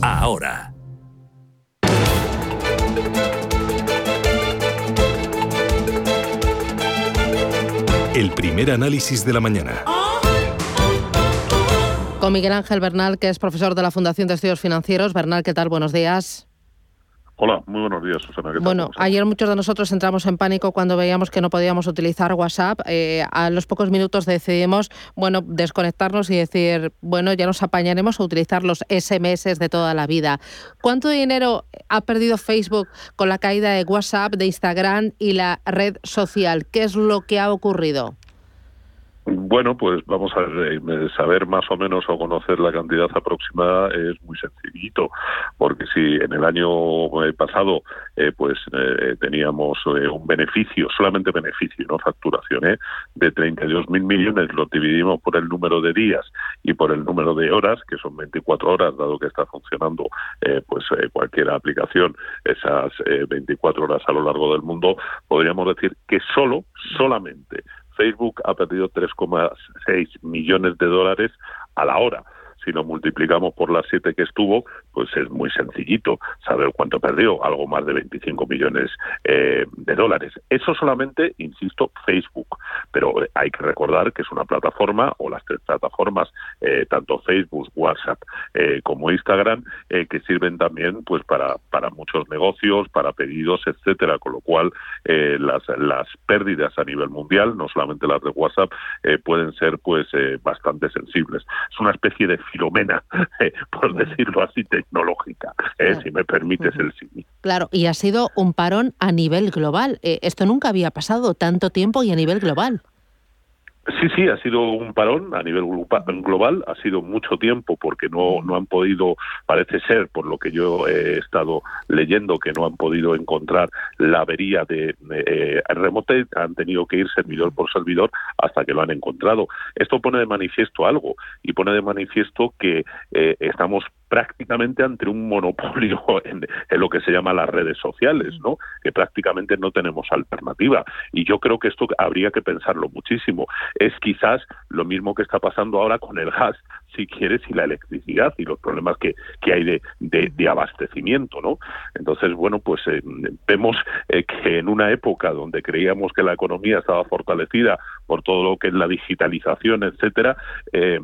Speaker 2: ahora.
Speaker 26: El primer análisis de la mañana.
Speaker 1: Con Miguel Ángel Bernal, que es profesor de la Fundación de Estudios Financieros. Bernal, ¿qué tal? Buenos días.
Speaker 27: Hola, muy buenos días, Susana.
Speaker 1: bueno, ayer muchos de nosotros entramos en pánico cuando veíamos que no podíamos utilizar WhatsApp. Eh, a los pocos minutos decidimos, bueno, desconectarnos y decir, bueno, ya nos apañaremos a utilizar los SMS de toda la vida. ¿Cuánto dinero ha perdido Facebook con la caída de WhatsApp, de Instagram y la red social? ¿Qué es lo que ha ocurrido?
Speaker 27: Bueno, pues vamos a ver, eh, saber más o menos o conocer la cantidad aproximada es muy sencillito, porque si en el año eh, pasado eh, pues teníamos un beneficio, solamente beneficio, no facturación, de 32 mil millones, lo dividimos por el número de días y por el número de horas, que son 24 horas, dado que está funcionando pues cualquier aplicación esas 24 horas a lo largo del mundo, podríamos decir que solo, solamente Facebook ha perdido 3,6 millones de dólares a la hora. Si lo multiplicamos por las siete que estuvo, pues es muy sencillito saber cuánto perdió, algo más de 25 millones eh, de dólares. Eso solamente, insisto, Facebook, pero hay que recordar que es una plataforma, o las tres plataformas, eh, tanto Facebook, WhatsApp eh, como Instagram, que sirven también pues para, para muchos negocios, para pedidos, etcétera, con lo cual las, las pérdidas a nivel mundial, no solamente las de WhatsApp, pueden ser pues bastante sensibles. Es una especie de filomena, eh, por decirlo así, tecnológica, eh, si me permites el sí.
Speaker 1: Claro, y ha sido un parón a nivel global. Eh, esto nunca había pasado tanto tiempo y a nivel global.
Speaker 27: Sí, sí, ha sido un parón a nivel global, ha sido mucho tiempo porque no, no han podido, parece ser, por lo que yo he estado leyendo, que no han podido encontrar la avería de eh, remote, han tenido que ir servidor por servidor hasta que lo han encontrado. Esto pone de manifiesto algo y pone de manifiesto que eh, estamos prácticamente ante un monopolio en, lo que se llama las redes sociales, ¿no? Que prácticamente no tenemos alternativa. Y yo creo que esto habría que pensarlo muchísimo. Es quizás lo mismo que está pasando ahora con el gas, si quieres, y la electricidad y los problemas que, que hay de, de, abastecimiento, ¿no? Entonces, bueno, pues eh, vemos eh, que en una época donde creíamos que la economía estaba fortalecida por todo lo que es la digitalización, etcétera, eh,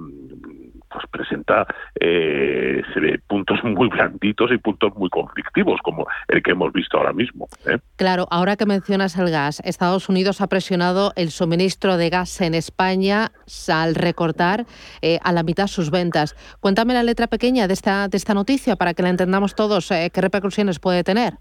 Speaker 27: pues presenta eh, puntos muy blanditos y puntos muy conflictivos, como el que hemos visto ahora mismo. ¿eh?
Speaker 1: Claro, ahora que mencionas el gas, Estados Unidos ha presionado el suministro de gas en España al recortar eh, a la mitad sus ventas. Cuéntame la letra pequeña de esta, de esta noticia para que la entendamos todos, qué repercusiones puede tener.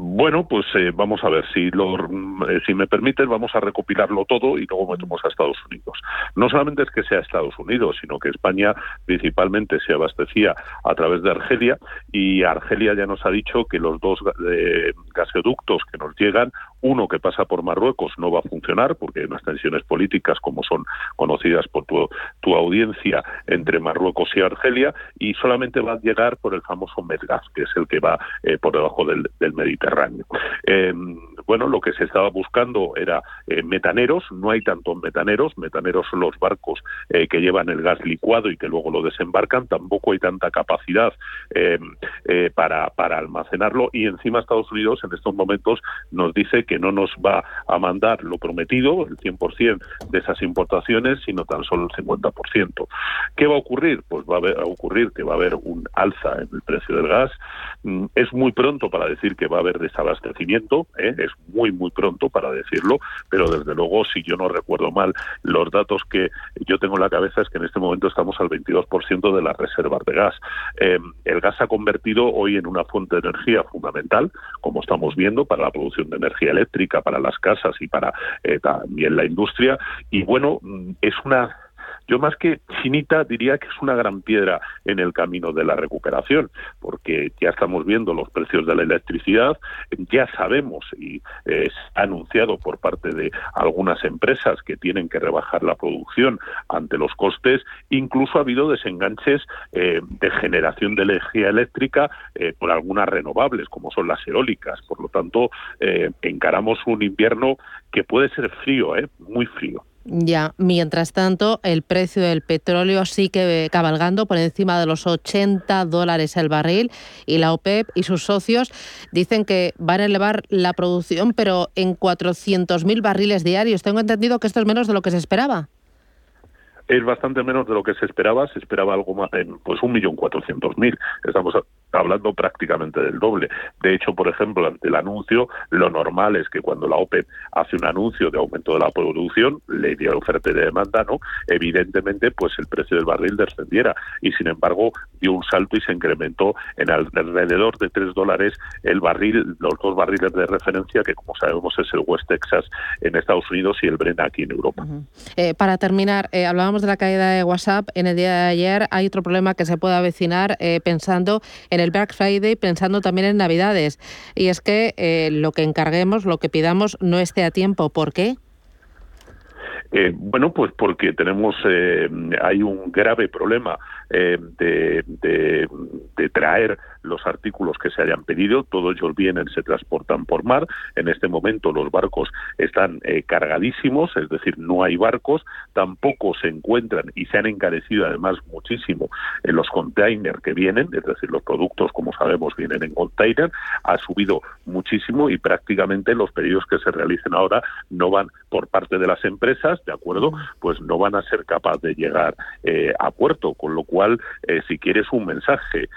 Speaker 27: Bueno, pues eh, vamos a ver, si, eh, si me permites, vamos a recopilarlo todo y luego metemos a Estados Unidos. No solamente es que sea Estados Unidos, sino que España principalmente se abastecía a través de Argelia y Argelia ya nos ha dicho que los dos eh, gasoductos que nos llegan, uno que pasa por Marruecos no va a funcionar porque hay unas tensiones políticas como son conocidas por tu, tu audiencia entre Marruecos y Argelia y solamente va a llegar por el famoso Medgas, que es el que va por debajo del, del Mediterráneo. Eh, bueno, lo que se estaba buscando era eh, metaneros, no hay tantos metaneros, metaneros son los barcos eh, que llevan el gas licuado y que luego lo desembarcan, tampoco hay tanta capacidad para, para almacenarlo y encima Estados Unidos en estos momentos nos dice que no nos va a mandar lo prometido, el 100% de esas importaciones, sino tan solo el 50%. ¿Qué va a ocurrir? Pues va a, ocurrir que va a haber un alza en el precio del gas. Mm, es muy pronto para decir que va a haber desabastecimiento, ¿eh? es muy, muy pronto para decirlo, pero desde luego, si yo no recuerdo mal, los datos que yo tengo en la cabeza es que en este momento estamos al 22% de las reservas de gas. Eh, el gas se ha convertido hoy en una fuente de energía fundamental, como estamos viendo, para la producción de energía eléctrica, para las casas y para eh, también la industria. Y bueno, mm, es una yo más que finita diría que es una gran piedra en el camino de la recuperación, porque ya estamos viendo los precios de la electricidad, ya sabemos y eh, se ha anunciado por parte de algunas empresas que tienen que rebajar la producción ante los costes, incluso ha habido desenganches eh, de generación de energía eléctrica eh, por algunas renovables, como son las eólicas. Por lo tanto, encaramos un invierno que puede ser frío, muy frío.
Speaker 1: Ya, mientras tanto, el precio del petróleo sigue cabalgando por encima de los 80 dólares el barril y la OPEP y sus socios dicen que van a elevar la producción, pero en 400.000 barriles diarios. Tengo entendido que esto es menos de lo que se esperaba
Speaker 27: es bastante menos de lo que se esperaba. Se esperaba algo más, en, pues un millón cuatrocientos mil. Estamos hablando prácticamente del doble. De hecho, por ejemplo, ante el anuncio, lo normal es que cuando la OPEP hace un anuncio de aumento de la producción, ley de oferta y de demanda, ¿no? Evidentemente, pues el precio del barril descendiera. Y sin embargo, dio un salto y se incrementó en alrededor de tres dólares el barril, los dos barriles de referencia, que como sabemos es el West Texas en Estados Unidos y el Brent aquí en Europa.
Speaker 1: Eh, para terminar, eh, hablábamos de la caída de WhatsApp en el día de ayer. Hay otro problema que se puede avecinar eh, pensando en el Black Friday, pensando también en Navidades. Y es que eh, lo que encarguemos, lo que pidamos, no esté a tiempo. ¿Por qué?
Speaker 27: Eh, bueno, pues porque tenemos, hay un grave problema de, de, traer los artículos que se hayan pedido, todos ellos vienen, se transportan por mar. En este momento los barcos están eh, cargadísimos, es decir, no hay barcos, tampoco se encuentran y se han encarecido además muchísimo en los containers que vienen, es decir, los productos, como sabemos, vienen en container, ha subido muchísimo y prácticamente los pedidos que se realicen ahora no van por parte de las empresas, ¿de acuerdo? Pues no van a ser capaces de llegar eh, a puerto, con lo cual, eh, si quieres un mensaje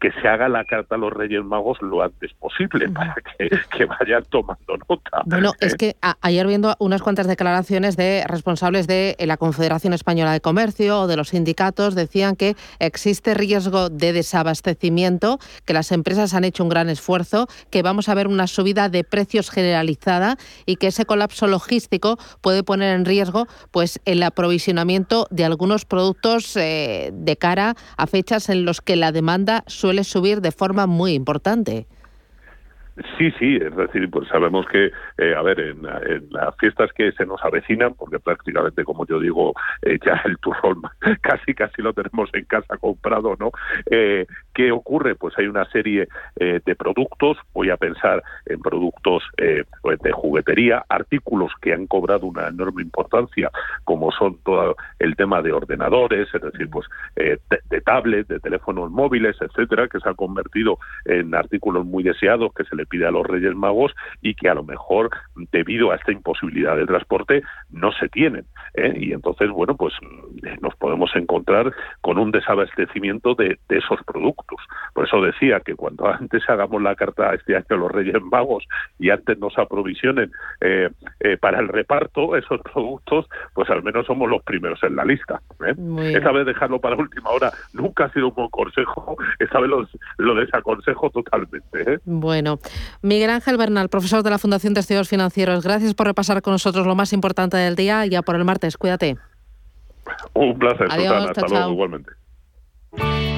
Speaker 27: que se haga la carta a los Reyes Magos lo antes posible para que, vayan tomando nota.
Speaker 1: Bueno, es ¿eh? que ayer viendo unas cuantas declaraciones de responsables de la Confederación Española de Comercio o de los sindicatos decían que existe riesgo de desabastecimiento, que las empresas han hecho un gran esfuerzo, que vamos a ver una subida de precios generalizada y que ese colapso logístico puede poner en riesgo pues el aprovisionamiento de algunos productos eh, de cara a fechas en los que la demanda suele subir de forma muy importante.
Speaker 27: Sí, sí, es decir, pues sabemos que, eh, a ver, en, las fiestas que se nos avecinan, porque prácticamente, como yo digo, eh, ya el turrón casi casi lo tenemos en casa comprado, ¿no? Eh, ¿Qué ocurre? Pues hay una serie de productos, voy a pensar en productos pues de juguetería, artículos que han cobrado una enorme importancia, como son todo el tema de ordenadores, es decir, pues de, de tablets, de teléfonos móviles, etcétera, que se han convertido en artículos muy deseados que se le pide a los Reyes Magos y que a lo mejor debido a esta imposibilidad de transporte no se tienen. ¿eh? Y entonces, bueno, pues nos podemos encontrar con un desabastecimiento de, esos productos. Por eso decía que cuando antes hagamos la carta este año a los Reyes Magos y antes nos aprovisionen eh, eh, para el reparto esos productos, pues al menos somos los primeros en la lista. ¿eh? Esta vez dejarlo para última hora nunca ha sido un buen consejo, esta vez lo desaconsejo totalmente.
Speaker 1: Bueno, Miguel Ángel Bernal, profesor de la Fundación de Estudios Financieros, gracias por repasar con nosotros lo más importante del día. Ya por el martes, cuídate.
Speaker 27: Un placer,
Speaker 1: Adiós,
Speaker 27: Hasta luego, igualmente.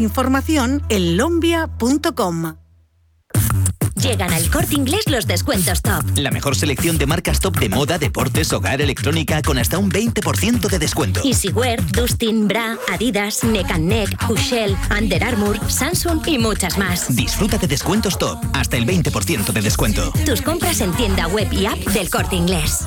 Speaker 15: información en lombia.com.
Speaker 23: Llegan al corte inglés los descuentos top.
Speaker 8: La mejor selección de marcas top de moda, deportes, hogar, electrónica con hasta un 20% de descuento.
Speaker 23: Easywear, Dustin, Bra, Adidas, Neck Neck, Hushell, Under Armour, Samsung y muchas más.
Speaker 8: Disfruta de descuentos top, hasta el 20% de descuento.
Speaker 23: Tus compras en tienda web y app del corte inglés.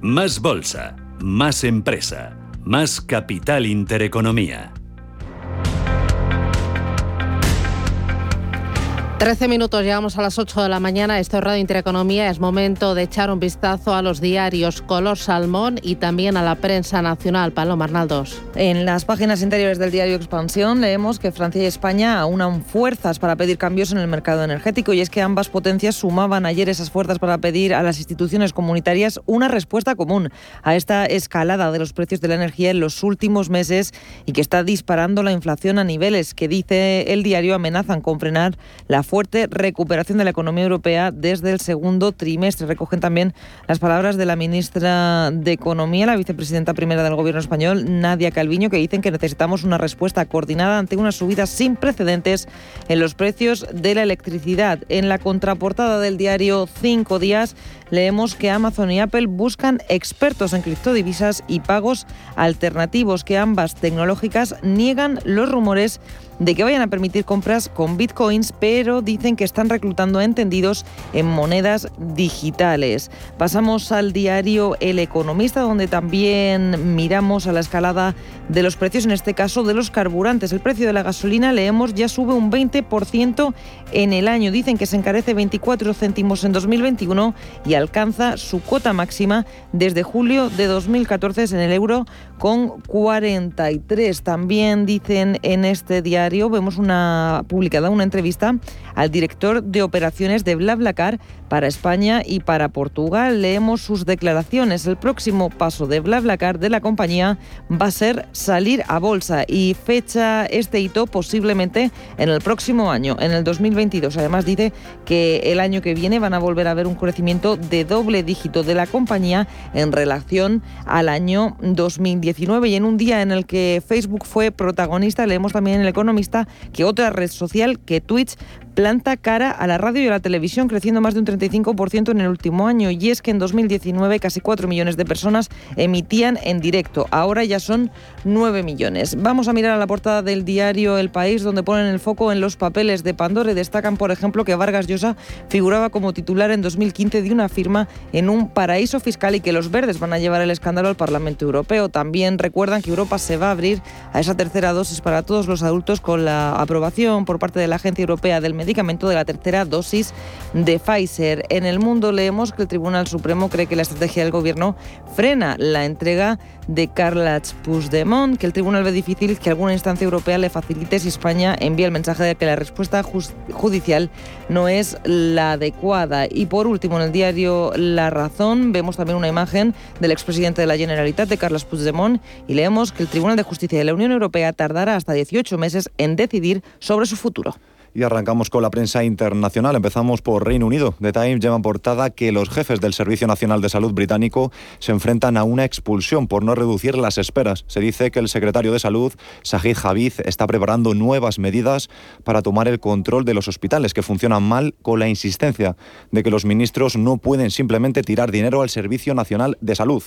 Speaker 2: Más bolsa, más empresa, más capital intereconomía.
Speaker 1: 13 minutos, llegamos a las 8 de la mañana. Esto es Radio Intereconomía. Es momento de echar un vistazo a los diarios Color Salmón y también a la prensa nacional. Paloma Arnaldos.
Speaker 4: En las páginas interiores del diario Expansión leemos que Francia y España aunan fuerzas para pedir cambios en el mercado energético y es que ambas potencias sumaban ayer esas fuerzas para pedir a las instituciones comunitarias una respuesta común a esta escalada de los precios de la energía en los últimos meses y que está disparando la inflación a niveles que, dice el diario, amenazan con frenar la fuerte recuperación de la economía europea desde el segundo trimestre. Recogen también las palabras de la ministra de Economía, la vicepresidenta primera del Gobierno español, Nadia Calviño, que dicen que necesitamos una respuesta coordinada ante una subida sin precedentes en los precios de la electricidad. En la contraportada del diario Cinco Días leemos que Amazon y Apple buscan expertos en criptodivisas y pagos alternativos, que ambas tecnológicas niegan los rumores de que vayan a permitir compras con bitcoins, pero dicen que están reclutando entendidos en monedas digitales. Pasamos al diario El Economista, donde también miramos a la escalada de los precios, en este caso de los carburantes. El precio de la gasolina, leemos, ya sube un 20% en el año. Dicen que se encarece 24 céntimos en 2021 y alcanza su cota máxima desde julio de 2014 en el euro con 43. También dicen en este diario, vemos una publicada una entrevista al director de operaciones de BlaBlaCar para España y para Portugal. Leemos sus declaraciones. El próximo paso de BlaBlaCar de la compañía va a ser salir a bolsa y fecha este hito posiblemente en el próximo año, en el 2022. Además dice que el año que viene van a volver a ver un crecimiento de doble dígito de la compañía en relación al año 2019 y en un día en el que Facebook fue protagonista, leemos también en El Economista que otra red social que Twitch planta cara a la radio y a la televisión, creciendo más de un 35% en el último año. Y es que en 2019 casi 4 millones de personas emitían en directo. Ahora ya son 9 millones. Vamos a mirar a la portada del diario El País, donde ponen el foco en los papeles de Pandora y destacan, por ejemplo, que Vargas Llosa figuraba como titular en 2015 de una firma en un paraíso fiscal y que los verdes van a llevar el escándalo al Parlamento Europeo. También recuerdan que Europa se va a abrir a esa tercera dosis para todos los adultos con la aprobación por parte de la Agencia Europea del medicamento de la tercera dosis de Pfizer. En el mundo leemos que el Tribunal Supremo cree que la estrategia del Gobierno frena la entrega de Carla Puigdemont, que el tribunal ve difícil que alguna instancia europea le facilite si España envía el mensaje de que la respuesta judicial no es la adecuada. Y por último, en el diario La Razón vemos también una imagen del expresidente de la Generalitat, de Carles Puigdemont, y leemos que el Tribunal de Justicia de la Unión Europea tardará hasta 18 meses en decidir sobre su futuro.
Speaker 7: Y arrancamos con la prensa internacional. Empezamos por Reino Unido. The Times lleva en portada que los jefes del Servicio Nacional de Salud británico se enfrentan a una expulsión por no reducir las esperas. Se dice que el secretario de Salud, Sajid Javid, está preparando nuevas medidas para tomar el control de los hospitales que funcionan mal con la insistencia de que los ministros no pueden simplemente tirar dinero al Servicio Nacional de Salud.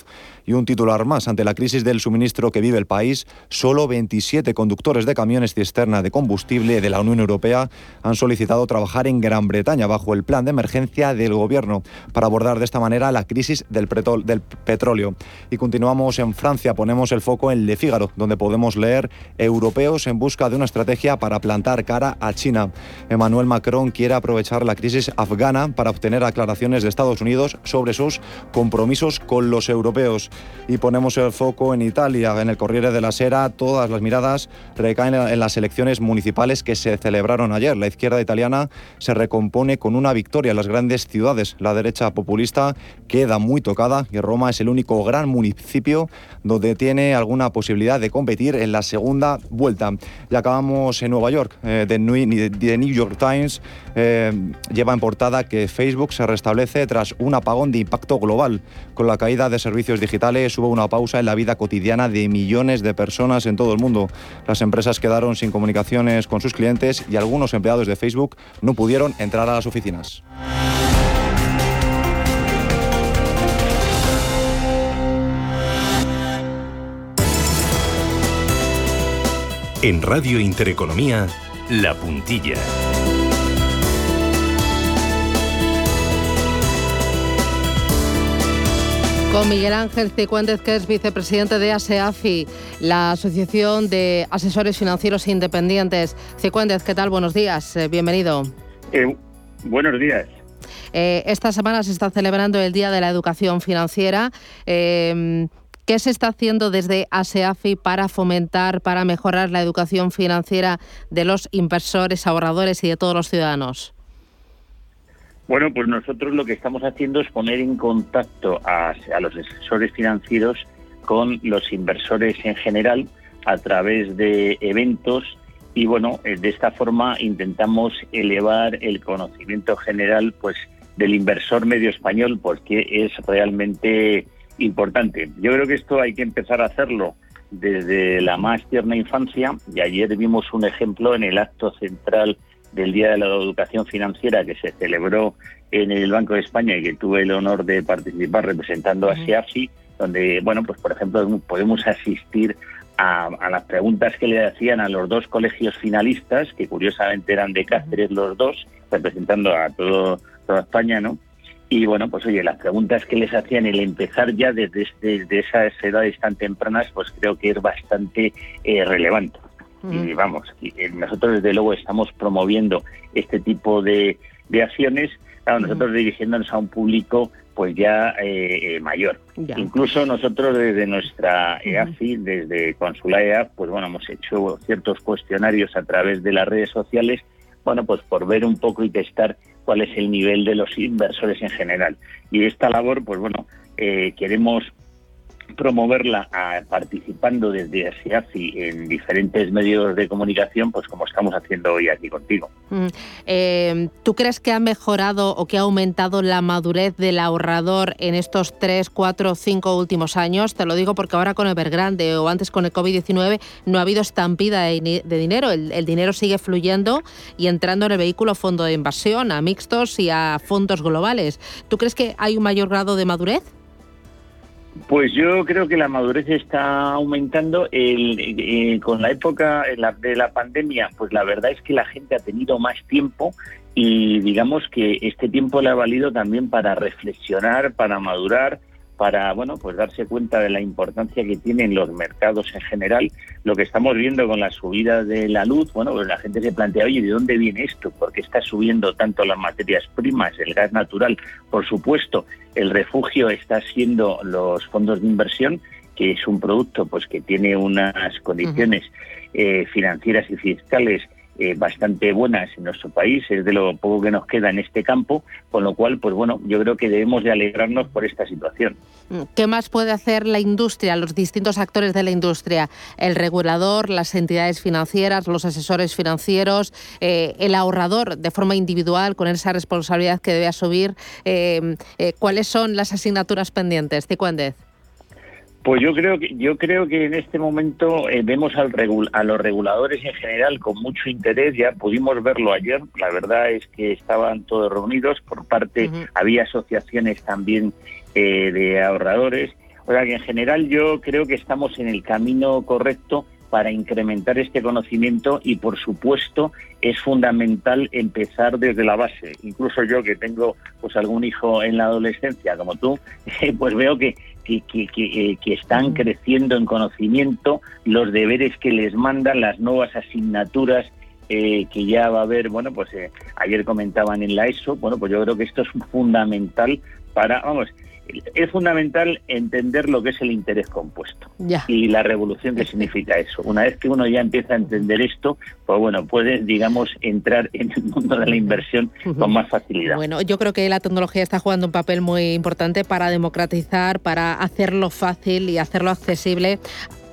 Speaker 7: Y un titular más, ante la crisis del suministro que vive el país, solo 27 conductores de camiones cisterna de combustible de la Unión Europea han solicitado trabajar en Gran Bretaña bajo el plan de emergencia del gobierno para abordar de esta manera la crisis del, del petróleo. Y continuamos en Francia, ponemos el foco en Le Figaro, donde podemos leer europeos en busca de una estrategia para plantar cara a China. Emmanuel Macron quiere aprovechar la crisis afgana para obtener aclaraciones de Estados Unidos sobre sus compromisos con los europeos. Y ponemos el foco en Italia, en el Corriere de la Sera, todas las miradas recaen en las elecciones municipales que se celebraron ayer la izquierda italiana se recompone con una victoria en las grandes ciudades. La derecha populista queda muy tocada y Roma es el único gran municipio donde tiene alguna posibilidad de competir en la segunda vuelta. Y acabamos en Nueva York. Eh, The, New, York Times eh, lleva en portada que Facebook se restablece tras un apagón de impacto global. Con la caída de servicios digitales hubo una pausa en la vida cotidiana de millones de personas en todo el mundo. Las empresas quedaron sin comunicaciones con sus clientes y algunos empleados de Facebook no pudieron entrar a las oficinas.
Speaker 28: En Radio Intereconomía, La Puntilla.
Speaker 1: Con Miguel Ángel Cicuéndez, que es vicepresidente de ASEAFI, la Asociación de Asesores Financieros Independientes. Cicuéndez, ¿qué tal? Buenos días, eh, bienvenido.
Speaker 29: Eh, buenos días.
Speaker 1: Eh, esta semana se está celebrando el Día de la Educación Financiera. ¿Qué se está haciendo desde ASEAFI para fomentar, para mejorar la educación financiera de los inversores, ahorradores y de todos los ciudadanos?
Speaker 29: Bueno, pues nosotros lo que estamos haciendo es poner en contacto a, los asesores financieros con los inversores en general a través de eventos y bueno, eh, de esta forma intentamos elevar el conocimiento general pues del inversor medio español porque es realmente importante. Yo creo que esto hay que empezar a hacerlo desde la más tierna infancia y ayer vimos un ejemplo en el acto central del Día de la Educación Financiera que se celebró en el Banco de España y que tuve el honor de participar representando a SEAFI, donde, bueno, pues por ejemplo podemos asistir a, las preguntas que le hacían a los dos colegios finalistas, que curiosamente eran de Cáceres los dos, representando a todo, toda España, ¿no? Y bueno, pues oye, las preguntas que les hacían, el empezar ya desde, desde esas edades tan tempranas, pues creo que es bastante eh, relevante. Y vamos, eh, nosotros desde luego estamos promoviendo este tipo de, acciones, claro, nosotros dirigiéndonos a un público pues ya eh, eh, mayor. Incluso nosotros desde nuestra EAFI, desde Consulea, pues bueno, hemos hecho ciertos cuestionarios a través de las redes sociales, bueno, pues por ver un poco y testar cuál es el nivel de los inversores en general. Y esta labor, pues bueno, eh, queremos promoverla participando desde ASIACI en diferentes medios de comunicación, pues como estamos haciendo hoy aquí contigo.
Speaker 1: Mm, eh, ¿Tú crees que ha mejorado o que ha aumentado la madurez del ahorrador en estos tres, cuatro, cinco últimos años? Te lo digo porque ahora con Evergrande o antes con el COVID-19 no ha habido estampida de, dinero. El, el, dinero sigue fluyendo y entrando en el vehículo fondo de inversión, a mixtos y a fondos globales. ¿Tú crees que hay un mayor grado de madurez?
Speaker 29: Pues yo creo que la madurez está aumentando. Eh, con la época de la pandemia, pues la verdad es que la gente ha tenido más tiempo y digamos que este tiempo le ha valido también para reflexionar, para madurar para bueno pues darse cuenta de la importancia que tienen los mercados en general. Lo que estamos viendo con la subida de la luz bueno pues la gente se plantea oye de dónde viene esto por qué está subiendo tanto las materias primas el gas natural por supuesto el refugio está siendo los fondos de inversión que es un producto pues que tiene unas condiciones eh, financieras y fiscales eh, bastante buenas en nuestro país, es de lo poco que nos queda en este campo, con lo cual, pues bueno, yo creo que debemos de alegrarnos por esta situación.
Speaker 1: ¿Qué más puede hacer la industria, los distintos actores de la industria? El regulador, las entidades financieras, los asesores financieros, eh, el ahorrador de forma individual con esa responsabilidad que debe asumir. Eh, ¿Cuáles son las asignaturas pendientes? Ticuéndez.
Speaker 29: Pues yo creo que yo creo que en este momento eh, vemos al a los reguladores en general con mucho interés. Ya pudimos verlo ayer. La verdad es que estaban todos reunidos. Por parte había asociaciones también eh, de ahorradores. O sea que en general yo creo que estamos en el camino correcto para incrementar este conocimiento y por supuesto es fundamental empezar desde la base. Incluso yo que tengo pues algún hijo en la adolescencia como tú, pues veo que que, que, que, están creciendo en conocimiento, los deberes que les mandan, las nuevas asignaturas eh, que ya va a haber, bueno, pues eh, ayer comentaban en la ESO, bueno, pues yo creo que esto es fundamental para, vamos, es fundamental entender lo que es el interés compuesto y la revolución que significa eso. Una vez que uno ya empieza a entender esto, pues bueno, puedes, digamos, entrar en el mundo de la inversión con más facilidad.
Speaker 1: Bueno, yo creo que la tecnología está jugando un papel muy importante para democratizar, para hacerlo fácil y hacerlo accesible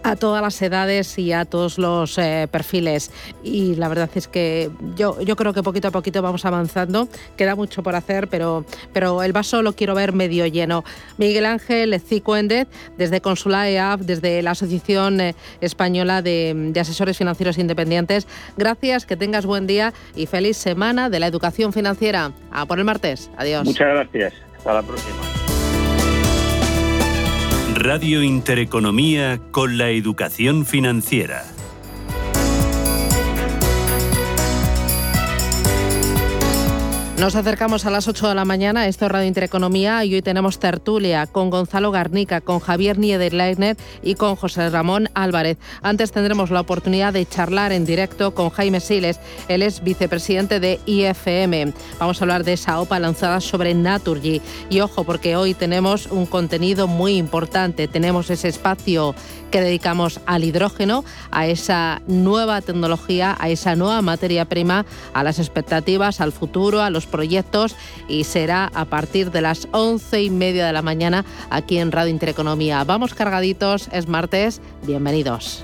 Speaker 1: a todas las edades y a todos los eh, perfiles. Y la verdad es que yo, yo creo que poquito a poquito vamos avanzando. Queda mucho por hacer, pero, pero el vaso lo quiero ver medio lleno. Miguel Ángel Cicuéndez, desde Consulae EAF, desde la Asociación eh, Española de Asesores Financieros Independientes. Gracias, que tengas buen día y feliz semana de la educación financiera. A por el martes. Adiós.
Speaker 29: Muchas gracias. Hasta la próxima.
Speaker 2: Radio Intereconomía con la educación financiera.
Speaker 1: Nos acercamos a las 8 de la mañana, esto es Radio Intereconomía y hoy tenemos tertulia con Gonzalo Garnica, con Javier Niederleitner y con José Ramón Álvarez. Antes tendremos la oportunidad de charlar en directo con Jaime Siles, él es vicepresidente de IFM. Vamos a hablar de esa OPA lanzada sobre Naturgy. Y ojo, porque hoy tenemos un contenido muy importante, tenemos ese espacio que dedicamos al hidrógeno, a esa nueva tecnología, a esa nueva materia prima, a las expectativas, al futuro, a los proyectos y será a partir de las once y media de la mañana aquí en Radio Intereconomía. Vamos cargaditos, es martes, bienvenidos.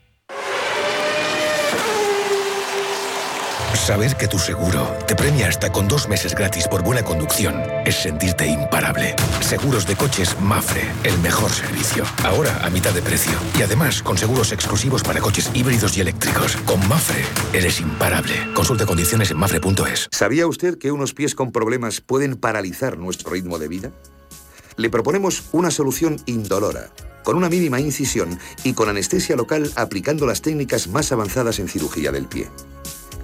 Speaker 30: Saber que tu seguro te premia hasta con dos meses gratis por buena conducción es sentirte imparable. Seguros de coches Mafre, el mejor servicio. Ahora a mitad de precio. Y además con seguros exclusivos para coches híbridos y eléctricos. Con Mafre eres imparable. Consulte condiciones en mafre.es.
Speaker 31: ¿Sabía usted que unos pies con problemas pueden paralizar nuestro ritmo de vida? Le proponemos una solución indolora, con una mínima incisión y con anestesia local aplicando las técnicas más avanzadas en cirugía del pie.